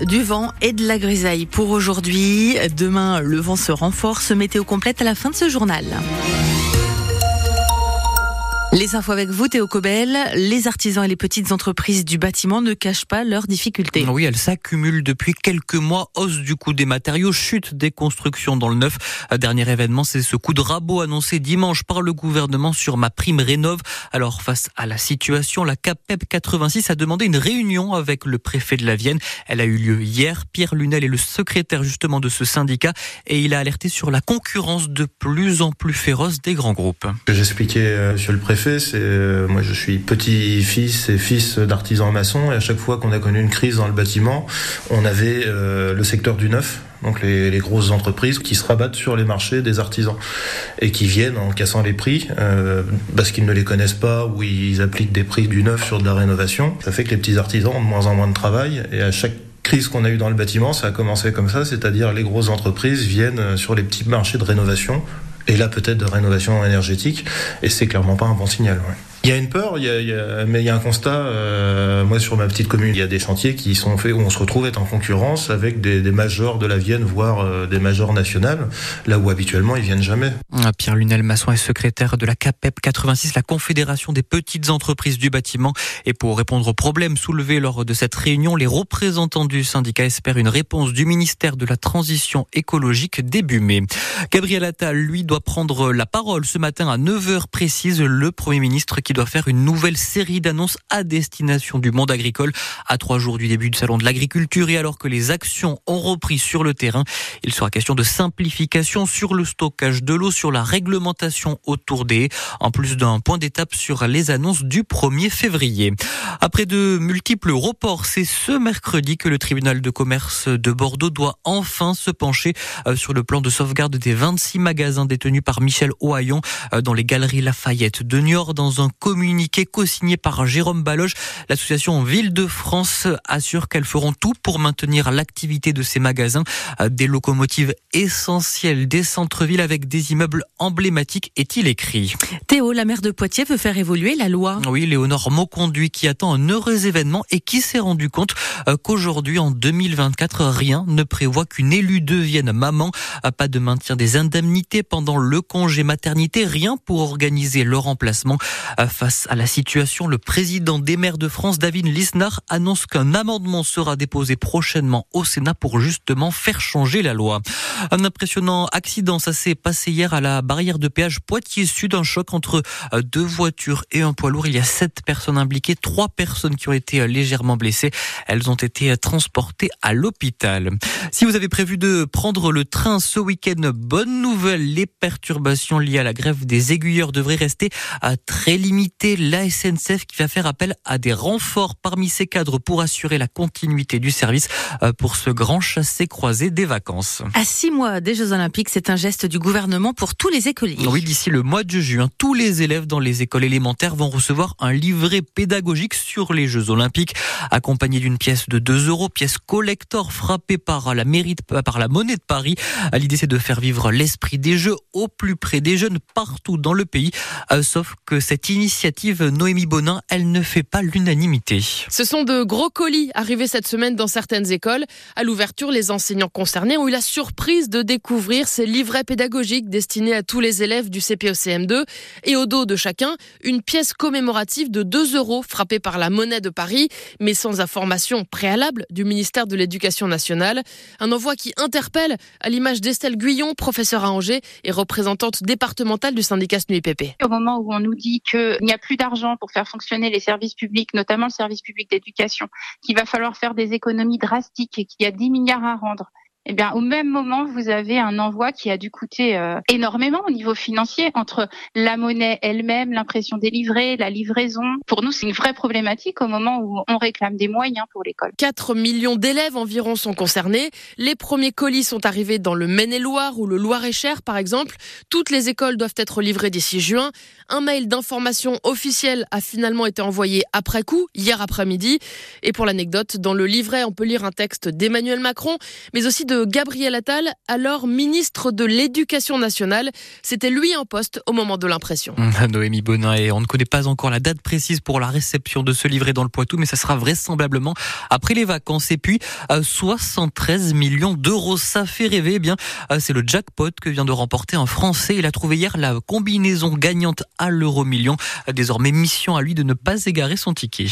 du vent et de la grisaille pour aujourd'hui. Demain, le vent se renforce. Météo complète à la fin de ce journal. Les infos avec vous, Théo Cobel. Les artisans et les petites entreprises du bâtiment ne cachent pas leurs difficultés. Oui, elles s'accumulent depuis quelques mois. Hausse du coût des matériaux, chute des constructions dans le neuf. Dernier événement, c'est ce coup de rabot annoncé dimanche par le gouvernement sur ma prime rénove. Alors, face à la situation, la CAPEP 86 a demandé une réunion avec le préfet de la Vienne. Elle a eu lieu hier. Pierre Lunel est le secrétaire justement de ce syndicat et il a alerté sur la concurrence de plus en plus féroce des grands groupes. J'expliquais, euh, sur le préfet, c'est euh, moi je suis petit-fils et fils d'artisans maçons et à chaque fois qu'on a connu une crise dans le bâtiment, on avait euh, le secteur du neuf donc les, grosses entreprises qui se rabattent sur les marchés des artisans et qui viennent en cassant les prix euh, parce qu'ils ne les connaissent pas ou ils appliquent des prix du neuf sur de la rénovation. Ça fait que les petits artisans ont de moins en moins de travail et à chaque crise qu'on a eu dans le bâtiment, ça a commencé comme ça, c'est-à-dire les grosses entreprises viennent sur les petits marchés de rénovation et là peut-être de rénovation énergétique, et c'est clairement pas un bon signal. Il y a une peur, il y a, il y a, mais il y a un constat. Euh, moi, sur ma petite commune, il y a des chantiers qui sont faits où on se retrouve être en concurrence avec des, des majors de la Vienne, voire euh, des majors nationales, là où habituellement ils viennent jamais. Ah, Pierre Lunel Masson est secrétaire de la CAPEP 86, la Confédération des petites entreprises du bâtiment. Et pour répondre aux problèmes soulevés lors de cette réunion, les représentants du syndicat espèrent une réponse du ministère de la Transition écologique début mai. Gabriel Attal, lui, doit prendre la parole ce matin à 9h précise. Le Premier ministre qui doit faire une nouvelle série d'annonces à destination du monde agricole à trois jours du début du salon de l'agriculture et alors que les actions ont repris sur le terrain. Il sera question de simplification sur le stockage de l'eau, sur la réglementation autour des, en plus d'un point d'étape sur les annonces du 1er février. Après de multiples reports, c'est ce mercredi que le tribunal de commerce de Bordeaux doit enfin se pencher euh, sur le plan de sauvegarde des 26 magasins détenus par Michel Ohaillon euh, dans les galeries Lafayette de Niort dans un communiqué co-signé par Jérôme Baloche. L'association Ville de France assure qu'elles feront tout pour maintenir l'activité de ces magasins. Euh, des locomotives essentielles des centres-villes avec des immeubles emblématiques, est-il écrit. Théo, la maire de Poitiers veut faire évoluer la loi. Oui, Léonore Mauconduit qui attend un heureux événement et qui s'est rendu compte euh, qu'aujourd'hui, en 2024, rien ne prévoit qu'une élue devienne maman. Euh, pas de maintien des indemnités pendant le congé maternité, rien pour organiser le remplacement. Face à la situation, le président des maires de France, David Lisnard, annonce qu'un amendement sera déposé prochainement au Sénat pour justement faire changer la loi. Un impressionnant accident, ça s'est passé hier à la barrière de péage Poitiers-Sud, un choc entre euh, deux voitures et un poids lourd. Il y a sept personnes impliquées, trois personnes qui ont été euh, légèrement blessées. Elles ont été euh, transportées à l'hôpital. Si vous avez prévu de prendre le train ce week-end, bonne nouvelle, les perturbations liées à la grève des aiguilleurs devraient rester très limiter la SNCF qui va faire appel à des renforts parmi ses cadres pour assurer la continuité du service euh, pour ce grand chassé-croisé des vacances. À six mois des Jeux Olympiques, c'est un geste du gouvernement pour tous les écoliers. Oui, d'ici le mois de juin, tous les élèves dans les écoles élémentaires vont recevoir un livret pédagogique sur les Jeux Olympiques, accompagné d'une pièce de 2 euros, pièce collector frappée par la mairie, par la monnaie de Paris. L'idée, c'est de faire vivre l'esprit des Jeux au plus près des jeunes partout dans le pays, euh, sauf que cette initiative, Noémie Bonin, elle ne fait pas l'unanimité. Ce sont de gros colis arrivés cette semaine dans certaines écoles. À l'ouverture, les enseignants concernés ont eu la surprise de découvrir ces livrets pédagogiques destinés à tous les élèves du CPECM2 et au dos de chacun, une pièce commémorative de 2 euros frappée par la monnaie de Paris, mais sans information préalable du ministère de l'Éducation nationale. Un envoi qui interpelle à l'image d'Estelle Guyon, professeure à Angers et représentante départementale du syndicat SNUIPP. Au moment où on nous dit qu'il n'y a plus d'argent pour faire fonctionner les services publics, notamment le service public d'éducation, qu'il va falloir faire des économies drastiques et qu'il y a 10 milliards à rendre, eh bien, au même moment, vous avez un envoi qui a dû coûter euh, énormément au niveau financier entre la monnaie elle-même, l'impression des livrets, la livraison. Pour nous, c'est une vraie problématique au moment où on réclame des moyens pour l'école. 4 millions d'élèves environ sont concernés. Les premiers colis sont arrivés dans le Maine-et-Loire ou le Loir-et-Cher, par exemple. Toutes les écoles doivent être livrées d'ici juin. Un mail d'information officiel a finalement été envoyé après coup, hier après-midi. Et pour l'anecdote, dans le livret, on peut lire un texte d'Emmanuel Macron, mais aussi de Gabriel Attal, alors ministre de l'Éducation nationale. C'était lui en poste au moment de l'impression. Noémie Bonin, et on ne connaît pas encore la date précise pour la réception de ce livret dans le Poitou, mais ça sera vraisemblablement après les vacances. Et puis, 73 millions d'euros, ça fait rêver. Eh bien, c'est le jackpot que vient de remporter un Français. Il a trouvé hier la combinaison gagnante à l'euro million. Désormais, mission à lui de ne pas égarer son ticket.